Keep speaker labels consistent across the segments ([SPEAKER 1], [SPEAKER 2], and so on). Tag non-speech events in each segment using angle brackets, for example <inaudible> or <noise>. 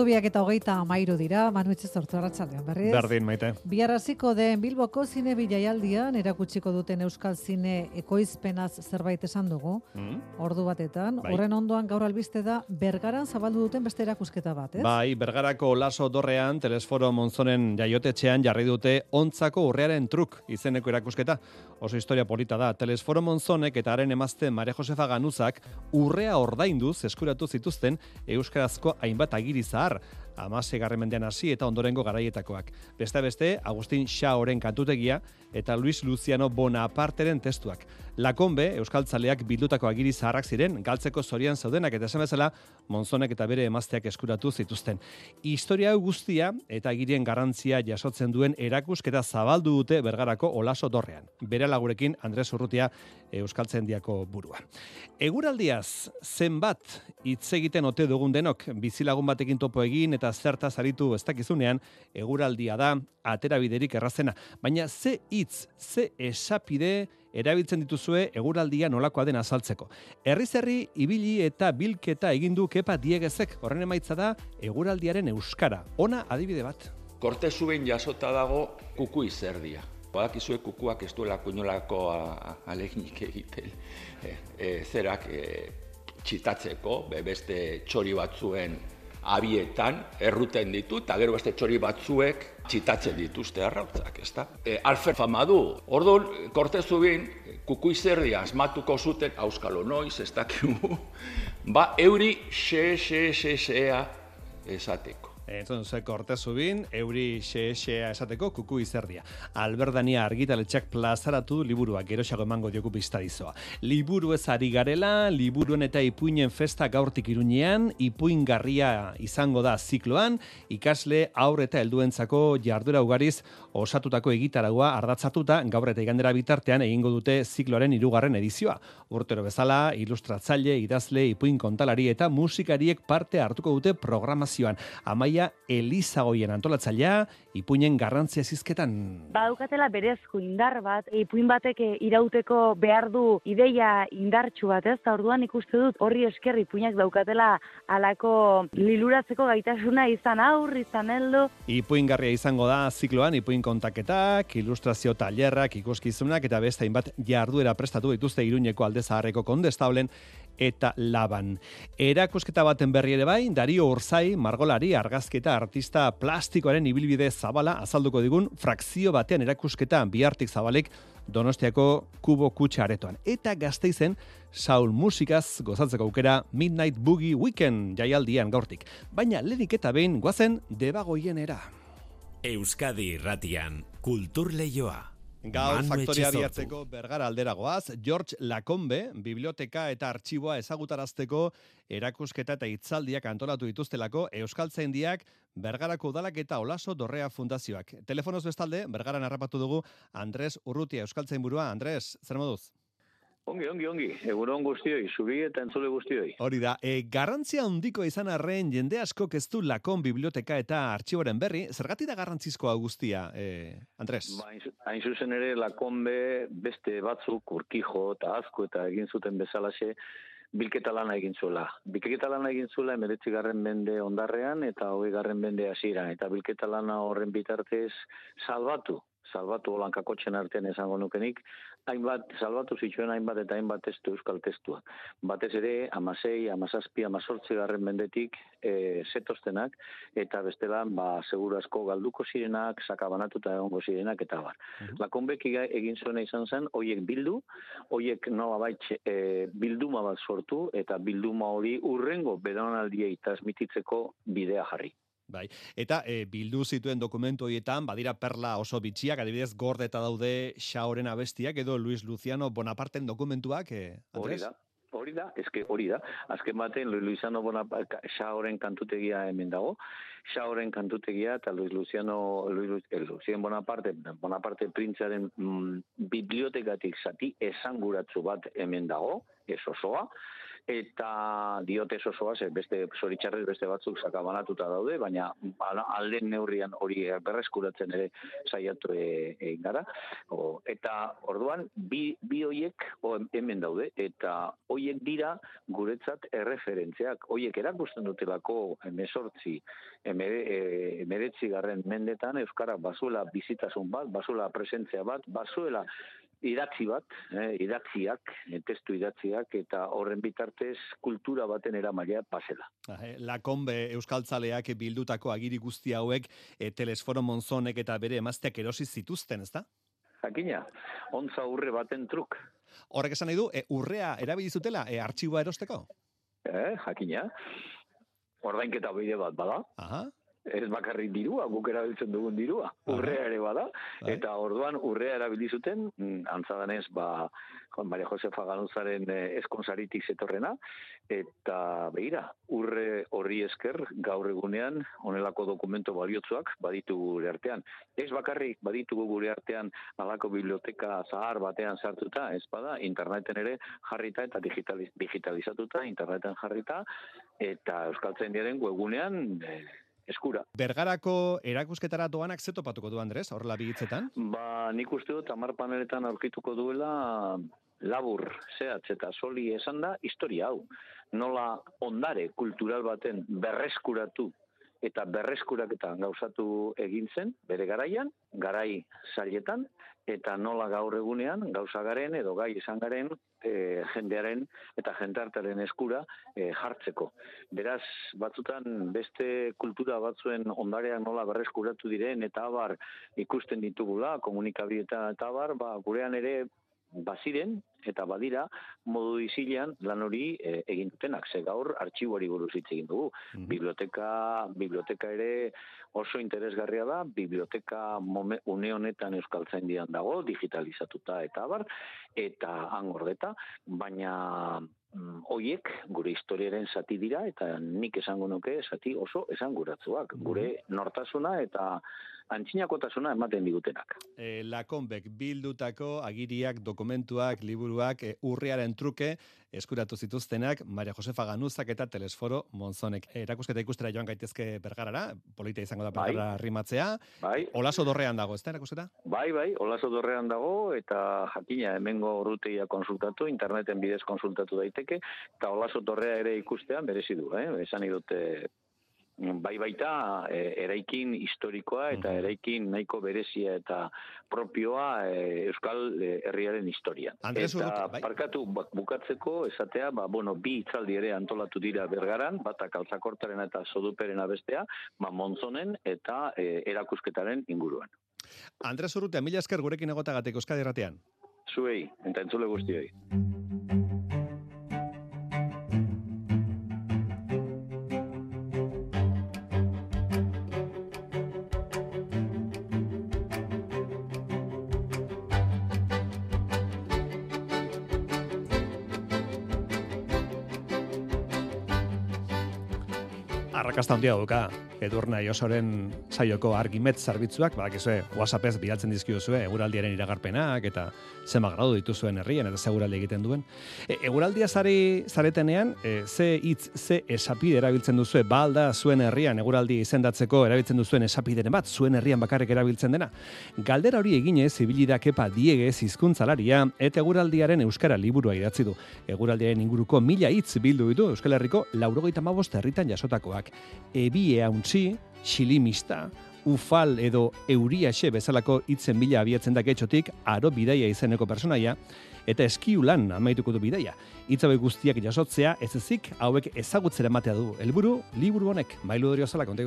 [SPEAKER 1] Ordubiak eta hogeita amairu dira, Manu Itxe sortu arratsaldean berriz.
[SPEAKER 2] Berdin, maite.
[SPEAKER 1] Bihar hasiko den Bilboko zine bilaialdian erakutsiko duten Euskal Zine ekoizpenaz zerbait esan dugu.
[SPEAKER 2] Mm?
[SPEAKER 1] Ordu batetan,
[SPEAKER 2] Bai.
[SPEAKER 1] horren ondoan gaur albiste da Bergaran zabaldu duten beste erakusketa bat, ez?
[SPEAKER 2] Bai, Bergarako Laso Dorrean, Telesforo Monzonen jaiotetxean jarri dute ontzako urrearen truk izeneko erakusketa. Oso historia polita da. Telesforo Monzonek eta haren emazte Mare Josefa Ganuzak urrea ordainduz eskuratu zituzten euskarazko hainbat agiri zahar. estar Amase mendean hasi eta ondorengo garaietakoak. Beste beste, Agustin Xaoren kantutegia eta Luis Luciano Bonaparteren testuak. Lakonbe, Euskaltzaleak bildutako agiri zaharrak ziren, galtzeko zorian zaudenak eta esan bezala, Monzonek eta bere emazteak eskuratu zituzten. Historia guztia eta agirien garrantzia jasotzen duen erakusketa zabaldu dute bergarako olaso dorrean. Bere lagurekin Andres Urrutia Euskaltzendiako burua. Eguraldiaz, zenbat hitz egiten ote dugun denok, bizilagun batekin topo egin eta zertaz aritu ez dakizunean, eguraldia da, atera biderik errazena. Baina ze hitz, ze esapide erabiltzen dituzue eguraldia nolakoa den azaltzeko. Herriz herri ibili eta bilketa egin du kepa diegezek, horren emaitza da eguraldiaren euskara. Ona adibide bat.
[SPEAKER 3] Korte zuen jasota dago kuku izerdia. Badakizue kukuak ez duelako inolako a- aleginik egiten e, e, zerak e, txitatzeko, be, beste txori batzuen abietan erruten ditu, eta gero beste txori batzuek txitatzen dituzte arrautzak, ezta? E, alfer fama du, orduan, korte zuen, kuku izerdia asmatuko zuten, auskalo noiz, ez dakigu, ba, euri xe, xe, xe, xea esateko.
[SPEAKER 2] Entzun ze korte zubin, euri xe-xea esateko kuku izerdia. Alberdania argitaletxak plazaratu liburua, geroxago emango dioku piztadizoa. Liburu ez ari garela, liburuen eta ipuinen festa gaurtik iruñean, ipuin garria izango da zikloan, ikasle aur eta helduentzako jardura ugariz osatutako egitaragua ardatzatuta gaur eta igandera bitartean egingo dute zikloaren hirugarren edizioa. Urtero bezala, ilustratzaile, idazle, ipuin kontalari eta musikariek parte hartuko dute programazioan. Amaia Elizagoien antolatzailea, ipuinen garrantzia zizketan.
[SPEAKER 4] Badaukatela berezko indar bat, ipuin batek eh, irauteko behar du ideia indartsu bat, ez? Ta orduan ikuste dut horri esker ipuinak daukatela alako liluratzeko gaitasuna izan aur, izan heldu.
[SPEAKER 2] Ipuingarria izango da zikloan ipuin kontaketak, ilustrazio tailerrak, ikuskizunak eta beste hainbat jarduera prestatu dituzte Iruñeko alde zaharreko kondestablen eta laban. Erakusketa baten berri ere bai, Dario Urzai, margolari, argazketa, artista plastikoaren ibilbide zabala azalduko digun frakzio batean erakusketa bihartik zabalek Donostiako kubo kutxa aretoan. Eta gazteizen, Saul musikaz gozatzeko aukera Midnight Boogie Weekend jaialdian gaurtik. Baina lehenik eta behin guazen debagoienera.
[SPEAKER 5] Euskadi irratian kultur leioa.
[SPEAKER 2] Gaur
[SPEAKER 5] Manu
[SPEAKER 2] faktoria bihatzeko bergara alderagoaz, George Lacombe, biblioteka eta artxiboa ezagutarazteko erakusketa eta hitzaldiak antolatu dituztelako Euskaltzaindiak Bergarako udalak eta Olaso Dorrea Fundazioak. Telefonoz bestalde, Bergaran harrapatu dugu Andres Urrutia Euskaltzainburua. Andres, zer moduz?
[SPEAKER 6] Ongi, ongi, ongi. Egunon guztioi, zuri eta entzule guztioi.
[SPEAKER 2] Hori da, e, garrantzia handiko izan arren jende asko ez du Lakon biblioteka eta artxiboren berri, zergatik da garrantzizkoa guztia, e, Andres?
[SPEAKER 6] Ba, hain zu- hain zuzen ere, lakonbe beste batzuk, urkijo eta azko eta egin zuten bezalaxe, bilketa lana egin zuela. Bilketa lana egin zuela emeretzi garren bende ondarrean eta hogei garren bende hasieran Eta bilketa lana horren bitartez salbatu, salbatu olankakotxen artean esango nukenik, hainbat, salbatu zituen hainbat eta hainbat testu euskal testuak. Batez ere, amasei, amazazpi, amazortzi garren mendetik e, zetoztenak, eta bestela, ba, seguru asko galduko zirenak, sakabanatuta egongo zirenak, eta bar. Lakonbek iga- egin zuena izan zen, hoiek bildu, hoiek nola baitxe e, bilduma bat sortu, eta bilduma hori urrengo bedonaldiei transmititzeko bidea jarri.
[SPEAKER 2] Bai. Eta e, bildu zituen dokumentu horietan, badira perla oso bitxiak, adibidez gordeta daude Xaoren abestiak edo Luis Luciano Bonaparten dokumentuak, e,
[SPEAKER 6] Hori da. Hori da, eske hori da. Azken baten Luis Luciano Bonaparte Xaoren kantutegia hemen dago. Xaoren kantutegia eta Luis Luciano Luis, Lu- eh, Luciano Bonaparte Bonaparte printzaren mm, bibliotekatik zati esanguratsu bat hemen dago, ez osoa. Eta diote osoa, ze beste zoritxarrez beste batzuk sakabanatuta daude, baina alden neurrian hori berreskuratzen ere saiatu e, egin gara. O, eta orduan, bi, bi hoiek hemen daude, eta hoiek dira guretzat erreferentziak. Hoiek erakusten dutelako emesortzi, emeretzi garren mendetan, Euskara bazuela bizitasun bat, bazuela presentzia bat, bazuela idatzi bat, eh, idatziak, eh, testu idatziak, eta horren bitartez kultura baten eramailea pasela.
[SPEAKER 2] Eh, la Kombe Euskaltzaleak bildutako agiri guzti hauek e, telesforo monzonek eta bere emazteak erosi zituzten, ezta?
[SPEAKER 6] Jakina, ontza urre baten truk.
[SPEAKER 2] Horrek esan nahi du, e, urrea erabilizutela e, artxiboa erosteko?
[SPEAKER 6] Eh, jakina. Ordainketa bide bat bada.
[SPEAKER 2] Aha
[SPEAKER 6] ez bakarrik dirua, guk erabiltzen dugun dirua, urrea ere bada, bai. eta orduan urrea erabili zuten, mm, antzadanez, ba, Juan Maria Josefa Ganuzaren eh, eskonsaritik zetorrena, eta behira, urre horri esker gaur egunean, onelako dokumento baliotzuak baditu gure artean. Ez bakarrik baditugu gure artean alako biblioteka zahar batean sartuta, ez bada, interneten ere jarrita eta digitalizatuta, interneten jarrita, eta Euskaltzen diaren webunean, eh, eskura.
[SPEAKER 2] Bergarako erakusketara doanak ze topatuko du Andres, horrela bigitzetan?
[SPEAKER 6] Ba, nik uste dut amar paneletan aurkituko duela labur, zehatz eta soli esan da, historia hau. Nola ondare kultural baten berreskuratu eta berreskuraketan gauzatu egin zen, bere garaian, garai zailetan, eta nola gaur egunean gauza garen edo gai izan garen e, jendearen eta jentartaren eskura e, jartzeko. Beraz, batzutan beste kultura batzuen ondarea nola berreskuratu diren eta abar ikusten ditugula, komunikabieta eta abar, ba, gurean ere baziren eta badira modu izilean lan hori e, egin dutenak. Ze gaur artxiboari buruz hitz egin dugu. Mhm. Biblioteka, biblioteka ere oso interesgarria da, biblioteka mome, une honetan euskaltzaindian dago, digitalizatuta eta bar, eta angordeta, baina mm, hoiek gure historiaren zati dira eta nik esango nuke zati oso esanguratzuak. Gure mhm. nortasuna eta antzinakotasuna ematen digutenak.
[SPEAKER 2] E, Lakonbek bildutako agiriak, dokumentuak, liburuak, e, urriaren truke, eskuratu zituztenak, Maria Josefa Ganuzak eta Telesforo Monzonek. E, erakusketa ikustera joan gaitezke bergarara, polita izango da bergara bai. rimatzea.
[SPEAKER 6] Bai.
[SPEAKER 2] Olaso dorrean dago, ez da erakusketa?
[SPEAKER 6] Bai, bai, olaso dorrean dago, eta jakina hemengo ruteia konsultatu, interneten bidez konsultatu daiteke, eta olaso dorrea ere ikustean berezi du, eh? esan idute bai baita e, eraikin historikoa eta eraikin nahiko berezia eta propioa e, Euskal Herriaren historian.
[SPEAKER 2] Andres,
[SPEAKER 6] eta bai. parkatu bukatzeko esatea, ba, bueno, bi itzaldi ere antolatu dira bergaran, bata kaltzakortaren eta soduperen abestea, ba, monzonen eta e, erakusketaren inguruan.
[SPEAKER 2] Andres Urrutea, mila esker gurekin egotagatek Euskadi Erratean.
[SPEAKER 6] Zuei, eta entzule guztioi.
[SPEAKER 2] Arrakasta handia duka. Edurna Josoren saioko argimet zerbitzuak, badakizue, WhatsAppez bidaltzen dizkiozue eguraldiaren iragarpenak eta zema gradu dituzuen herrian eta seguraldi egiten duen. E, eguraldia zari zaretenean, e, ze hitz, ze esapide erabiltzen duzue, balda zuen herrian eguraldi izendatzeko erabiltzen duzuen esapideren bat, zuen herrian bakarrik erabiltzen dena. Galdera hori eginez, zibilida kepa diegez hizkuntzalaria eta eguraldiaren euskara liburua idatzi du. Eguraldiaren inguruko mila hitz bildu ditu Euskal Herriko laurogeita mabost herritan jasotakoak ebie hauntzi, xilimista, ufal edo euriaxe bezalako hitzen bila abiatzen da getxotik aro bidaia izeneko personaia, eta eskiulan amaituko du bidaia. Itzabe guztiak jasotzea ez ezik hauek ezagutzera ematea du. Helburu liburu honek, mailu dorio zala, konta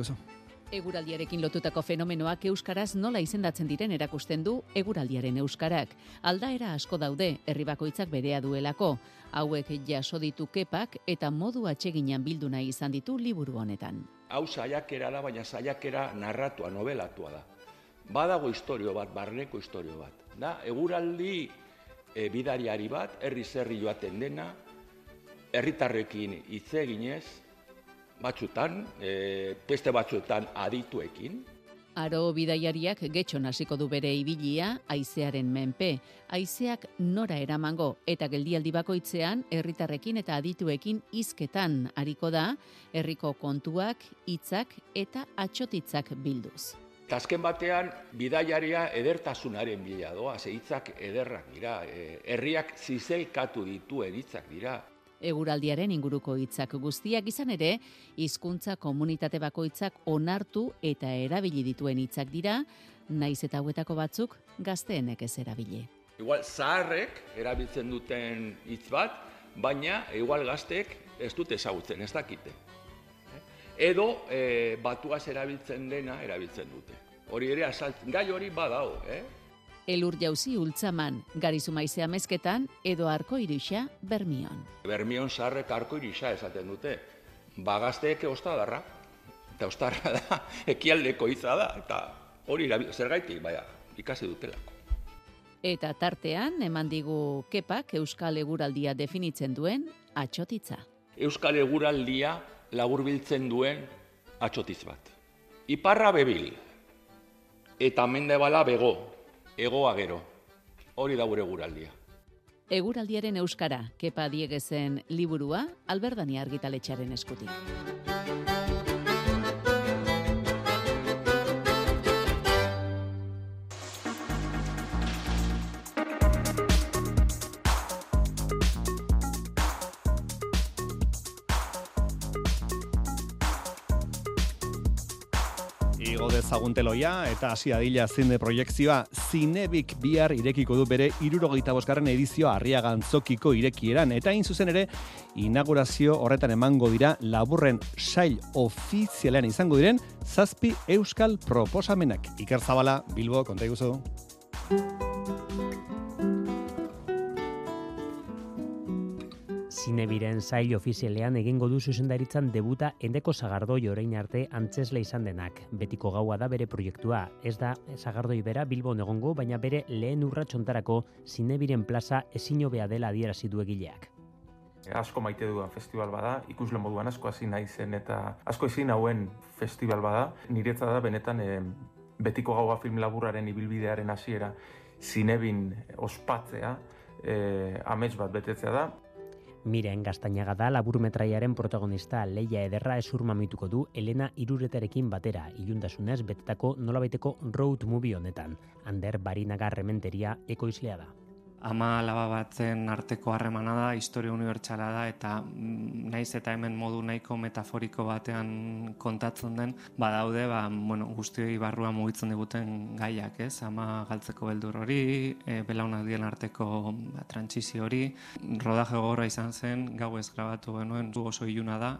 [SPEAKER 7] Eguraldiarekin lotutako fenomenoak euskaraz nola izendatzen diren erakusten du eguraldiaren euskarak. Aldaera asko daude, herri bakoitzak berea duelako. Hauek jaso ditu kepak eta modu atseginan bildu nahi izan ditu liburu honetan.
[SPEAKER 3] Hau saiakera da, baina saiakera narratua, novelatua da. Badago historio bat, barneko historio bat. Da, eguraldi e, bidariari bat, herri zerri joaten dena, herritarrekin hitz eginez, batzutan, e, beste batzuetan adituekin,
[SPEAKER 7] Aro bidaiariak getxon hasiko du bere ibilia, haizearen menpe. Haizeak nora eramango eta geldialdi bakoitzean herritarrekin eta adituekin hizketan ariko da, herriko kontuak, hitzak eta atxotitzak bilduz.
[SPEAKER 3] Eta azken batean, bidaiaria edertasunaren bila doa, ze hitzak ederrak dira, e, herriak zizelkatu dituen hitzak dira.
[SPEAKER 7] Eguraldiaren inguruko hitzak guztiak izan ere, hizkuntza komunitate bakoitzak onartu eta erabili dituen hitzak dira, naiz eta hauetako batzuk gazteenek ez erabili.
[SPEAKER 3] Igual zaharrek erabiltzen duten hitz bat, baina igual gazteek ez dute ezagutzen, ez dakite. Edo e, batuaz erabiltzen dena erabiltzen dute. Hori ere azaltzen, gai hori badao, eh?
[SPEAKER 7] Elur jauzi ultzaman, garizu maizea mezketan, edo arko iruxa bermion.
[SPEAKER 3] Bermion zaharrek arko irisa esaten dute. Bagazteek ostadarra. Eta ostarra da, <laughs> ekialdeko hitza da. Eta hori zergaitik, baina, ikasi dutelako.
[SPEAKER 7] Eta tartean, eman digu kepak Euskal Eguraldia definitzen duen atxotitza.
[SPEAKER 3] Euskal Eguraldia laburbiltzen duen atxotiz bat. Iparra bebil, eta mendebala bego, egoa gero. Hori da gure guraldia.
[SPEAKER 7] Eguraldiaren euskara, kepa diegezen liburua, alberdani argitaletxaren eskutik.
[SPEAKER 2] Igo dezagun teloia eta hasi adila zine proiektzioa Zinebik bihar irekiko du bere irurogeita bosgarren edizioa arriagan zokiko irekieran eta hain zuzen ere inaugurazio horretan emango dira laburren sail ofizialean izango diren zazpi euskal proposamenak. Iker Zabala, Bilbo, konta iguzu.
[SPEAKER 8] Zinebiren sail ofizialean egingo du zuzendaritzan debuta endeko sagardoi orain arte antzesle izan denak. Betiko gaua da bere proiektua. Ez da sagardoi bera Bilbon egongo, baina bere lehen urratxontarako Zinebiren plaza ezin hobea dela adierazi du egileak.
[SPEAKER 9] asko maite dudan festival bada, ikusle moduan asko hasi nahi zen eta asko ezin hauen festival bada, niretza da benetan e, betiko gaua film laburraren ibilbidearen hasiera zinebin ospatzea, e, amets bat betetzea da,
[SPEAKER 8] Miren Gaztainaga da laburmetraiaren protagonista leia ederra esurma mituko du Elena iruretarekin batera, ilundasunez betetako nolabaiteko road movie honetan. Ander Barinaga rementeria ekoizlea da.
[SPEAKER 10] Ama alaba batzen arteko harremana da, historia unibertsala da, eta mm, naiz eta hemen modu nahiko metaforiko batean kontatzen den, badaude, ba, bueno, guztioi barrua mugitzen diguten gaiak, ez? Ama galtzeko beldur hori, e, belaunaldien arteko ba, trantsizio hori, rodaje gogorra izan zen, gau ez grabatu genuen, du oso iluna da,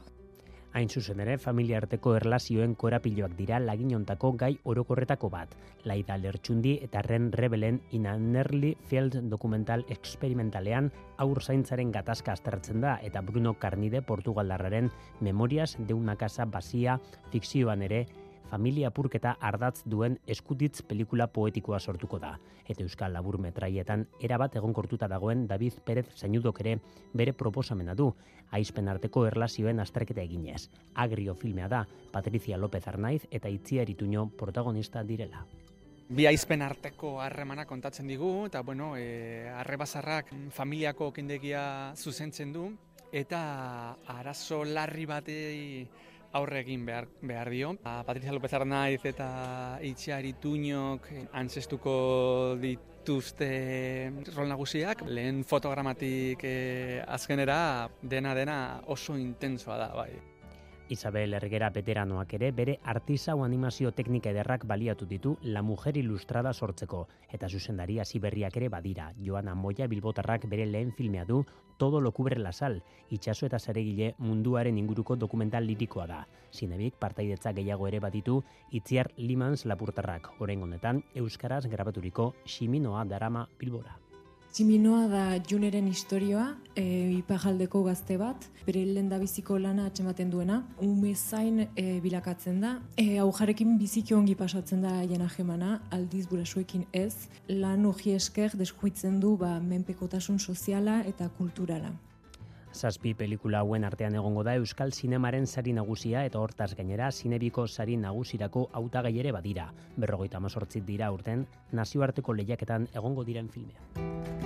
[SPEAKER 8] Hain zuzen ere, familia arteko erlazioen korapiloak dira laginontako gai orokorretako bat. Laida Lertxundi eta Ren Rebelen in an Early Field dokumental experimentalean aur zaintzaren gatazka aztertzen da eta Bruno Carnide Portugaldarraren Memorias de una casa vacía fikzioan ere familia apurketa ardatz duen eskutitz pelikula poetikoa sortuko da. Eta Euskal Labur metraietan erabat egonkortuta dagoen David Pérez Zainudok ere bere proposamena du, aizpen arteko erlazioen azterketa eginez. Agrio filmea da, Patricia López Arnaiz eta Itziar Ituño protagonista direla.
[SPEAKER 11] Bi aizpen arteko harremana kontatzen digu, eta bueno, e, arrebazarrak familiako kendegia zuzentzen du, eta arazo larri batei aurre egin behar, behar dio. A, Patricia López Arnaiz eta Itziar Ituñok antzestuko dituzte rol nagusiak. Lehen fotogramatik e, azkenera dena dena oso intensoa da, bai.
[SPEAKER 8] Isabel Ergera veteranoak ere bere artisau animazio teknika ederrak baliatu ditu La Mujer Ilustrada sortzeko eta zuzendari hasi ere badira. Joana Moya Bilbotarrak bere lehen filmea du Todo lo cubre la sal, itxaso eta zaregile munduaren inguruko dokumental lirikoa da. Zinebik partaidetza gehiago ere baditu Itziar Limans Lapurtarrak, oren honetan Euskaraz grabaturiko Ximinoa darama Bilbora.
[SPEAKER 12] Tximinoa da Juneren historioa, e, ipajaldeko gazte bat, bere lehen biziko lana atxematen duena, ume zain e, bilakatzen da, e, aujarekin biziki ongi pasatzen da jena jemana, aldiz burasuekin ez, lan hori esker deskuitzen du ba, menpekotasun soziala eta kulturala.
[SPEAKER 8] Zazpi pelikula hauen artean egongo da Euskal Zinemaren sari nagusia eta hortaz gainera Zinebiko sari nagusirako hautagai ere badira. Berrogeita mazortzit dira urten nazioarteko lehiaketan egongo diren filmea.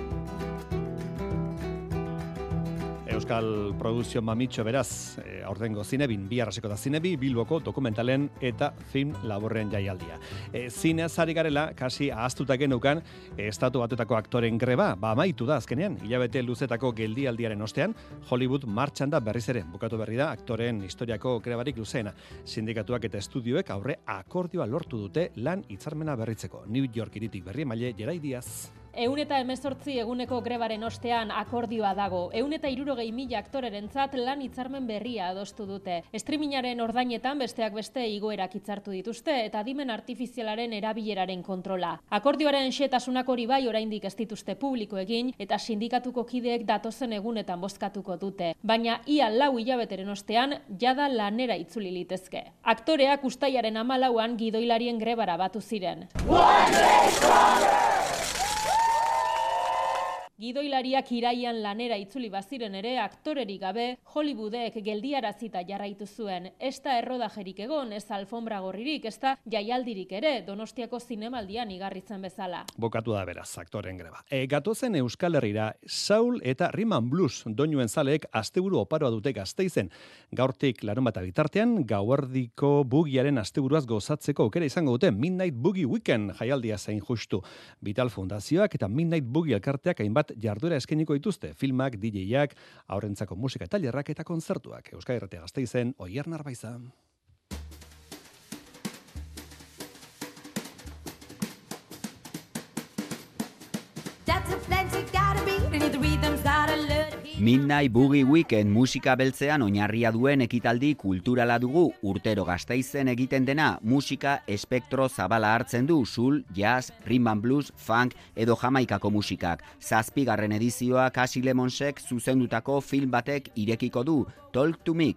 [SPEAKER 2] Euskal Produzio Mamitxo beraz, e, aurtengo zinebin, bi arrasiko da zinebi, bilboko dokumentalen eta film laborren jaialdia. E, zine zari garela, kasi ahaztuta genukan, e, estatu batutako aktoren greba, ba amaitu da azkenean, hilabete luzetako geldialdiaren ostean, Hollywood martxan da berriz ere, bukatu berri da, aktoren historiako grebarik luzeena. Sindikatuak eta estudioek aurre akordioa lortu dute lan hitzarmena berritzeko. New York iritik berri maile, Jerai Diaz.
[SPEAKER 13] Eun eta emezortzi eguneko grebaren ostean akordioa dago. Eun eta irurogei mila aktoreren zat lan hitzarmen berria adostu dute. Streamingaren ordainetan besteak beste igoerak hitzartu dituzte eta dimen artifizialaren erabileraren kontrola. Akordioaren xetasunak hori bai oraindik ez dituzte publiko egin eta sindikatuko kideek datozen egunetan bozkatuko dute. Baina ia lau hilabeteren ostean jada lanera itzuli litezke. Aktoreak ustaiaren amalauan gidoilarien grebara batu ziren. Gidoilariak iraian lanera itzuli baziren ere aktorerik gabe Hollywoodek geldiarazita jarraitu zuen. Ez da errodajerik egon, ez alfombra gorririk, ez da jaialdirik ere Donostiako zinemaldian igarritzen bezala.
[SPEAKER 2] Bokatu da beraz, aktoren greba. E, gatozen Euskal Herrira, Saul eta Riman Blues doinuen zaleek asteburu oparoa dute gazteizen. Gaurtik larun bat bitartean, gauardiko bugiaren asteburuaz gozatzeko aukera izango dute Midnight Boogie Weekend jaialdia zein justu. Vital Fundazioak eta Midnight Boogie elkarteak hainbat jarduera eskeniko dituzte, filmak, DJak, aurrentzako musika tailerrak eta kontzertuak. Euskal Herratea gazteizen, oier narbaiza.
[SPEAKER 14] Midnight Boogie Weekend musika beltzean oinarria duen ekitaldi kulturala dugu urtero gazteizen egiten dena musika espektro zabala hartzen du sul, jazz, rhythm blues, funk edo jamaikako musikak. Zazpigarren edizioa Kasi Lemonsek zuzendutako film batek irekiko du, Talk to Me.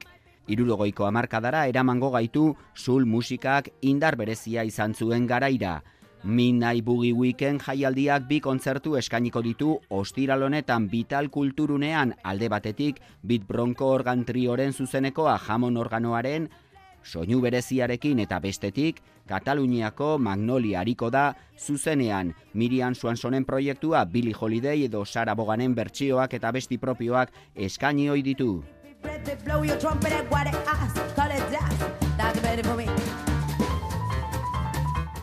[SPEAKER 14] Irurogoiko amarkadara eramango gaitu sul musikak indar berezia izan zuen garaira. Midnight Boogie Weekend jaialdiak bi kontzertu eskainiko ditu ostiral honetan Vital Kulturunean. Alde batetik Bit Bronco organ trioren zuzenekoa jamon organoaren soinu bereziarekin. Eta bestetik Kataluniako Magnolia hariko da zuzenean. Miriam Swansonen proiektua Billy Holiday edo Sara Boganen bertsioak eta besti propioak eskaini ohi ditu.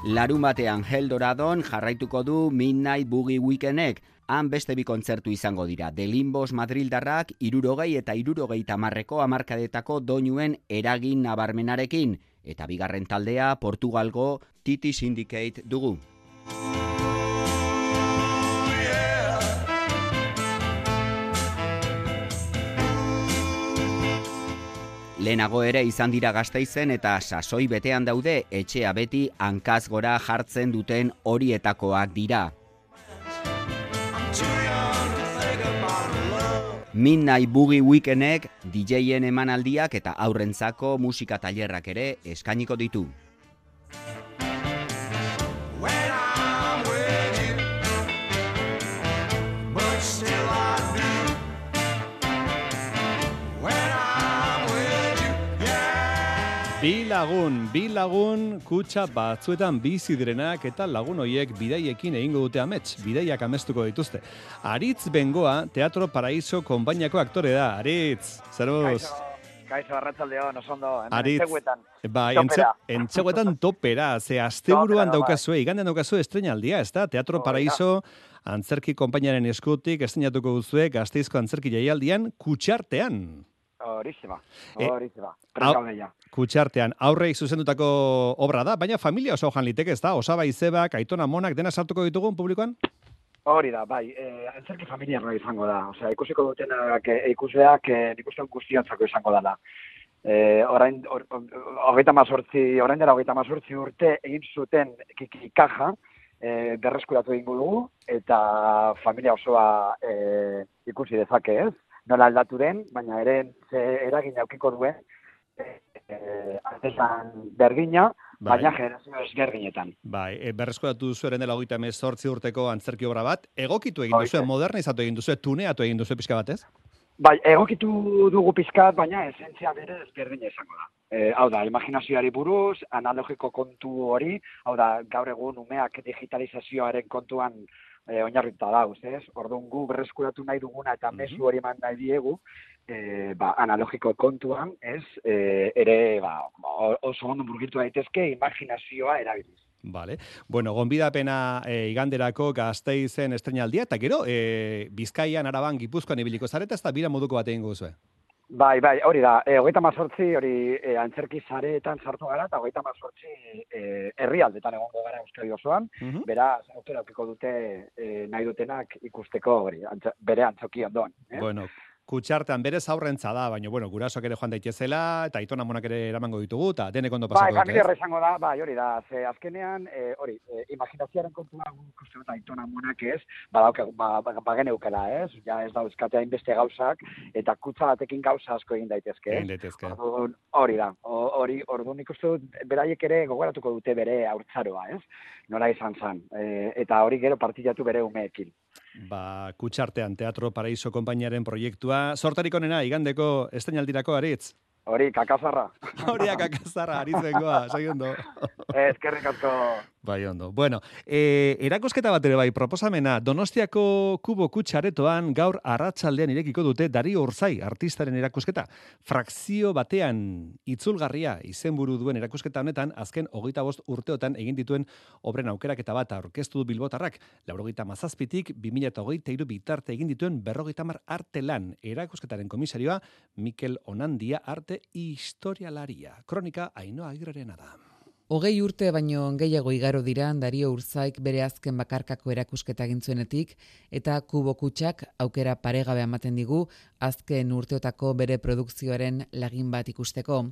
[SPEAKER 14] Larun batean Heldoradon jarraituko du Midnight Boogie Weekendek, han beste bi kontzertu izango dira. De Limbos Madrildarrak irurogei eta irurogei tamarreko amarkadetako doinuen eragin nabarmenarekin, eta bigarren taldea Portugalgo Titi Syndicate dugu. Lehenago ere izan dira gazteizen eta sasoi betean daude etxea beti hankaz gora jartzen duten horietakoak dira. Midnight Boogie Weekendek DJen emanaldiak eta aurrentzako musika tailerrak ere eskainiko ditu.
[SPEAKER 2] Bi lagun, bi lagun kutsa batzuetan bizi direnak eta lagun hoiek bidaiekin egingo dute amets, bidaiak amestuko dituzte. Aritz Bengoa, Teatro Paraíso konbainako aktore da. Aritz, zeruz?
[SPEAKER 15] Kaixo, arratzaldeo, no sondo,
[SPEAKER 2] Aritz, bai, entzeguetan topera, ze asteburuan bai. daukazue, igandean daukazue estrenaldia, ez da? Teatro Paraíso, antzerki konpainaren eskutik, estrenatuko duzue, gazteizko antzerki jaialdian, kutsartean.
[SPEAKER 15] Horizima, horizima. Eh,
[SPEAKER 2] Kutxartean, aurre zuzendutako obra da, baina familia oso jan liteke ez da, osaba izebak, aitona monak, dena sartuko ditugun publikoan?
[SPEAKER 15] Hori da, bai, eh, antzerki familia izango da. Osea, ikusiko dutenak, eh, ikuseak, eh, ikusten guztiontzako izango dela. Eh, orain, hogeita mazortzi, orain dara hogeita mazortzi urte egin zuten kikikaja, eh, berreskuratu egingo dugu, eta familia osoa eh, ikusi dezake ez nola aldatu den, baina ere ze eragin aukiko duen eh artesan bergina, bai. baina generazio esgerginetan.
[SPEAKER 2] Bai, e, berreskuratu duzu eren dela hogeita urteko antzerki obra bat, egokitu egin duzu, modernizatu egin duzu, tuneatu egin duzu pixka batez?
[SPEAKER 15] Bai, egokitu dugu pizkat, baina esentzia bere ezberdina izango da. E, hau da, imaginazioari buruz, analogiko kontu hori, hau da, gaur egun umeak digitalizazioaren kontuan e, oinarrita da, ez? Orduan gu berreskuratu nahi duguna eta mezu hori eman nahi diegu, e, ba, analogiko kontuan, ez? E, ere, ba, oso ondo burgitu daitezke imaginazioa erabiliz.
[SPEAKER 2] Vale. Bueno, gonbidapena e, iganderako gazteizen estrenaldia, eta gero, e, Bizkaian, Araban, Gipuzkoan ibiliko zareta, ez da bira moduko bat egin guzue?
[SPEAKER 15] Bai, bai, hori da, e, hogeita mazortzi, hori e, antzerki zareetan sartu gara, eta hogeita mazortzi e, herrialdetan egongo gara Euskadi osoan, uh beraz, aukera dute e, nahi dutenak ikusteko hori, bere antzoki ondoan.
[SPEAKER 2] Eh? Bueno, kutxartean berez aurrentza da, baina bueno, gurasoak ere joan daitezela eta aitona monak ere eramango ditugu eta denek ondo pasako
[SPEAKER 15] bai, familia izango da, bai, hori da. Ze azkenean, eh, hori, e, imaginazioaren kontua guk uste aitona monak ez, badauke ba, ba, ba geneukela, ez? Ja ez da euskatea inbeste gauzak eta kutza batekin gauza asko egin daitezke,
[SPEAKER 2] Egin daitezke.
[SPEAKER 15] Hori da. Hori, orduan ikustu beraiek ere gogoratuko dute bere haurtzaroa, ez? Nola izan zan. E, eta hori gero partillatu bere umeekin.
[SPEAKER 2] Ba, kutsartean Teatro Paraiso konpainiaren proiektua. Sortarik onena, igandeko esteinaldirako aritz.
[SPEAKER 15] Hori, kakazarra. <laughs>
[SPEAKER 2] Hori, kakazarra, aritzengoa, sai ondo.
[SPEAKER 15] Ezkerrik asko.
[SPEAKER 2] Bai, ondo. Bueno, e, erakosketa bat ere bai, proposamena, Donostiako kubo kutsaretoan gaur arratsaldean irekiko dute Dari Orzai artistaren erakusketa. Frakzio batean itzulgarria izenburu duen erakusketa honetan, azken hogeita bost urteotan egin dituen obren aukerak eta bat aurkeztu du bilbotarrak. Laurogeita mazazpitik, 2008 iru bitarte egin dituen berrogeita mar arte lan erakusketaren komisarioa Mikel Onandia arte historialaria. Kronika Ainoa Agirrerena da.
[SPEAKER 16] Hogei urte baino gehiago igaro dira Dario Urzaik bere azken bakarkako erakusketa egintzuenetik eta Kubo Kutxak aukera paregabe ematen digu azken urteotako bere produkzioaren lagin bat ikusteko.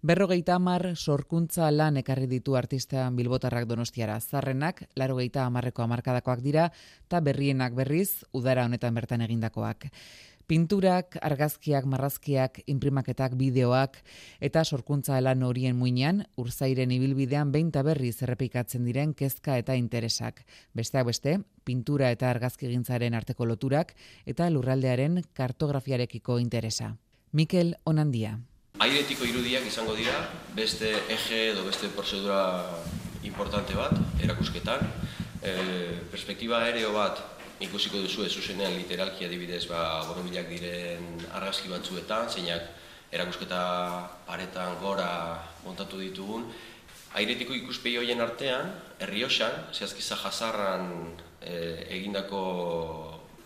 [SPEAKER 16] Berrogeita hamar sorkuntza lan ekarri ditu artista Bilbotarrak Donostiara. Zarrenak, larogeita hamarreko hamarkadakoak dira, eta berrienak berriz, udara honetan bertan egindakoak. Pinturak, argazkiak, marrazkiak, imprimaketak, bideoak eta sorkuntza lan horien muinean, urzairen ibilbidean behinta berri zerrepikatzen diren kezka eta interesak. Besteak beste, pintura eta argazki gintzaren arteko loturak eta lurraldearen kartografiarekiko interesa. Mikel Onandia.
[SPEAKER 17] Airetiko irudiak izango dira, beste eje edo beste prozedura importante bat, erakusketan. E, perspektiba aereo bat ikusiko duzu ez zuzenean literalki adibidez ba, borobilak diren argazki batzuetan, zeinak erakusketa paretan gora montatu ditugun. Airetiko ikuspegi hoien artean, Herrioxan, zehazkiza jazarran e, egindako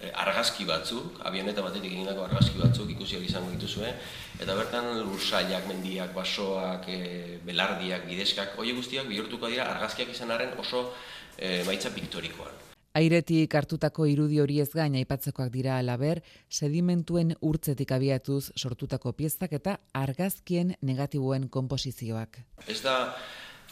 [SPEAKER 17] e, argazki batzuk, abioneta batetik egindako argazki batzuk ikusi izango dituzue, eta bertan lursailak, mendiak, basoak, e, belardiak, bideskak, hoi guztiak bihurtuko dira argazkiak izanaren oso e, maitza piktorikoan.
[SPEAKER 16] Airetik hartutako irudi hori ez gain aipatzekoak dira alaber, sedimentuen urtzetik abiatuz sortutako piezak eta argazkien negatiboen konposizioak.
[SPEAKER 17] Ez da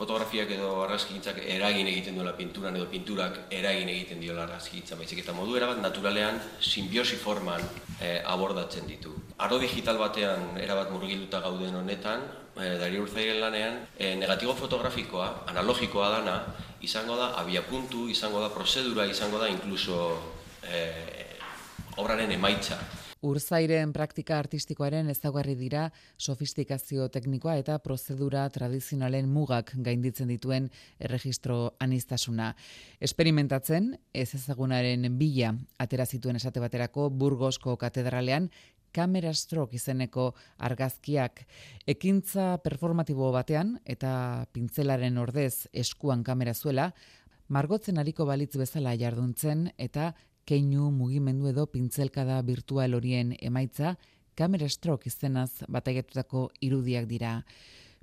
[SPEAKER 17] fotografiak edo argazkintzak eragin egiten duela pinturan edo pinturak eragin egiten diola argazkintza, baizik eta modu erabat naturalean simbiosi forman eh, abordatzen ditu. Aro digital batean erabat murgilduta gauden honetan, e, Dari Urzairen lanean, e, negatibo fotografikoa, analogikoa dana, izango da abiapuntu, izango da prozedura, izango da inkluso e, obraren emaitza.
[SPEAKER 16] Urzairen praktika artistikoaren ezaugarri dira sofistikazio teknikoa eta prozedura tradizionalen mugak gainditzen dituen erregistro anistasuna. Esperimentatzen, ez ezagunaren bila atera zituen esate baterako Burgosko katedralean kamera stroke izeneko argazkiak ekintza performatibo batean eta pintzelaren ordez eskuan kamera zuela, margotzen ariko balitz bezala jarduntzen eta keinu mugimendu edo pintzelkada virtual horien emaitza kamera stroke izenaz bataigetutako irudiak dira.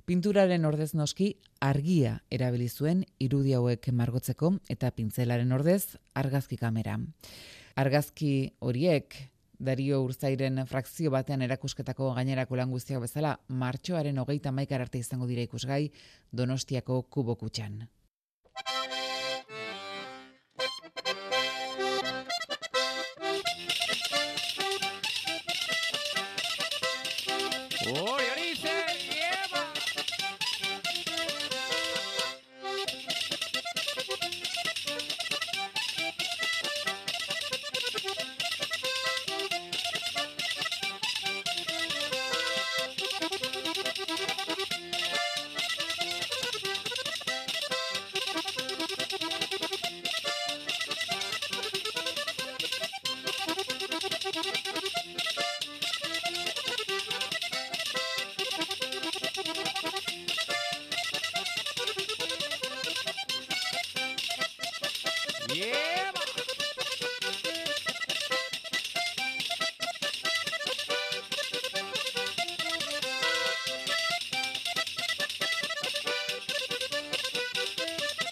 [SPEAKER 16] Pinturaren ordez noski argia erabili zuen irudi hauek margotzeko eta pintzelaren ordez argazki kamera. Argazki horiek Dario Urzairen frakzio batean erakusketako gainerako lan guztiak bezala, martxoaren hogeita maikar arte izango dira ikusgai Donostiako kubokutxan.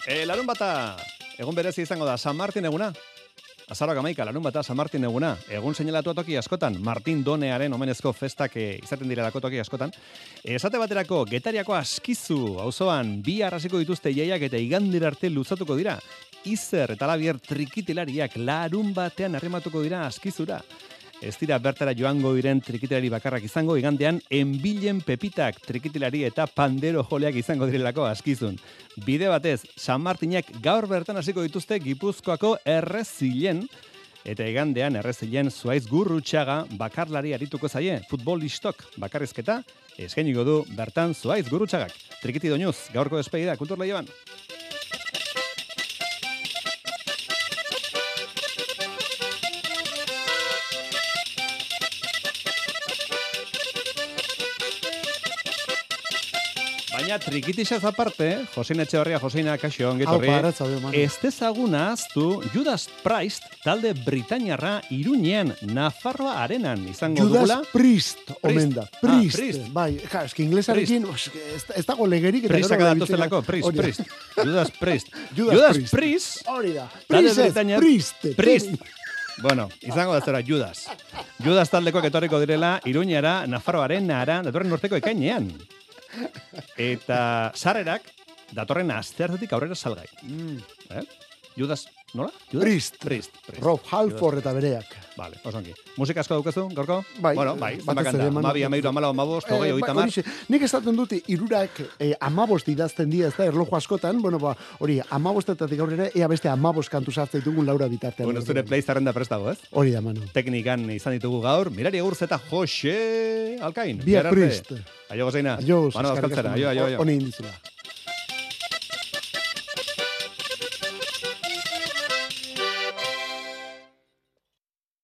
[SPEAKER 2] E, larun bata, egun berezi izango da, San Martin eguna. Azaroak amaika, larun bata, San Martin eguna. Egun seinalatu toki askotan, Martin Donearen omenezko festak eh, izaten direlako toki askotan. Esate baterako, getariako askizu, auzoan bi arrasiko dituzte jaiak eta igandir arte luzatuko dira. Izer eta labier trikitilariak larun batean arrimatuko dira askizura. Ez dira bertara joango diren trikitilari bakarrak izango, igandean enbilen pepitak trikitilari eta pandero joleak izango direlako askizun. Bide batez, San Martinek gaur bertan hasiko dituzte Gipuzkoako errezilen, eta igandean errezilen zuaiz gurrutxaga bakarlari arituko zaie, futbolistok bakarrizketa, eskainiko du bertan zuaiz gurrutxagak. Trikiti doinuz, gaurko despedida, kultur Baina trikitisaz aparte, Josein Etxebarria, Joseina Kaxo, ongetorri. Ez dezaguna aztu Judas Priest talde Britainiarra Iruñean Nafarroa arenan izango
[SPEAKER 18] Judas
[SPEAKER 2] dugula.
[SPEAKER 18] Priest, omen da.
[SPEAKER 2] Ah,
[SPEAKER 18] Priest.
[SPEAKER 2] Priest.
[SPEAKER 18] Bai, ja, eski inglesarekin, ez, dago legerik.
[SPEAKER 2] Priestak adatoztelako, Priest. Priest. Judas Priest. <laughs>
[SPEAKER 18] Judas
[SPEAKER 2] Judas
[SPEAKER 18] Priest.
[SPEAKER 2] Priest.
[SPEAKER 18] Hori da. Priest Priest.
[SPEAKER 2] Priest. Bueno, izango da zera Judas. Judas taldekoak etorriko direla Iruñara, Nafarroaren ara, datorren urteko ekainean. Eta sarrerak datorren asteartetik aurrera salgai.
[SPEAKER 18] Mm.
[SPEAKER 2] Eh? Judas, nola? Judas?
[SPEAKER 18] Priest.
[SPEAKER 2] Priest. Priest.
[SPEAKER 18] Rob Halford eta bereak.
[SPEAKER 2] Vale, oso ongi. Musika asko daukazu, gorko?
[SPEAKER 18] Bai,
[SPEAKER 2] bueno, bai,
[SPEAKER 18] batez
[SPEAKER 2] zenbakan
[SPEAKER 18] ere
[SPEAKER 2] da.
[SPEAKER 18] eman-
[SPEAKER 2] Mabi, amairu, amalau, amabost, hogei,
[SPEAKER 18] Eh,
[SPEAKER 2] hogeita
[SPEAKER 18] ba,
[SPEAKER 2] mar.
[SPEAKER 18] Nik esaten dut, irurak eh, amabost idazten dira, ez da, erloju askotan, bueno, ba, hori, amabostetatik aurrera, ea beste amabost kantu sartzen ditugun laura bitartean.
[SPEAKER 2] Bueno, zure play zerrenda prestago, ez?
[SPEAKER 18] Hori da, Manu.
[SPEAKER 2] Teknikan izan ditugu gaur, mirari egurz eta Jose Alkain.
[SPEAKER 18] Biak
[SPEAKER 2] Bihar arte. Allò,
[SPEAKER 18] Gosaina.
[SPEAKER 2] Allò,
[SPEAKER 18] bueno,
[SPEAKER 2] descansarà. Allò, allò,
[SPEAKER 18] allò. Onin.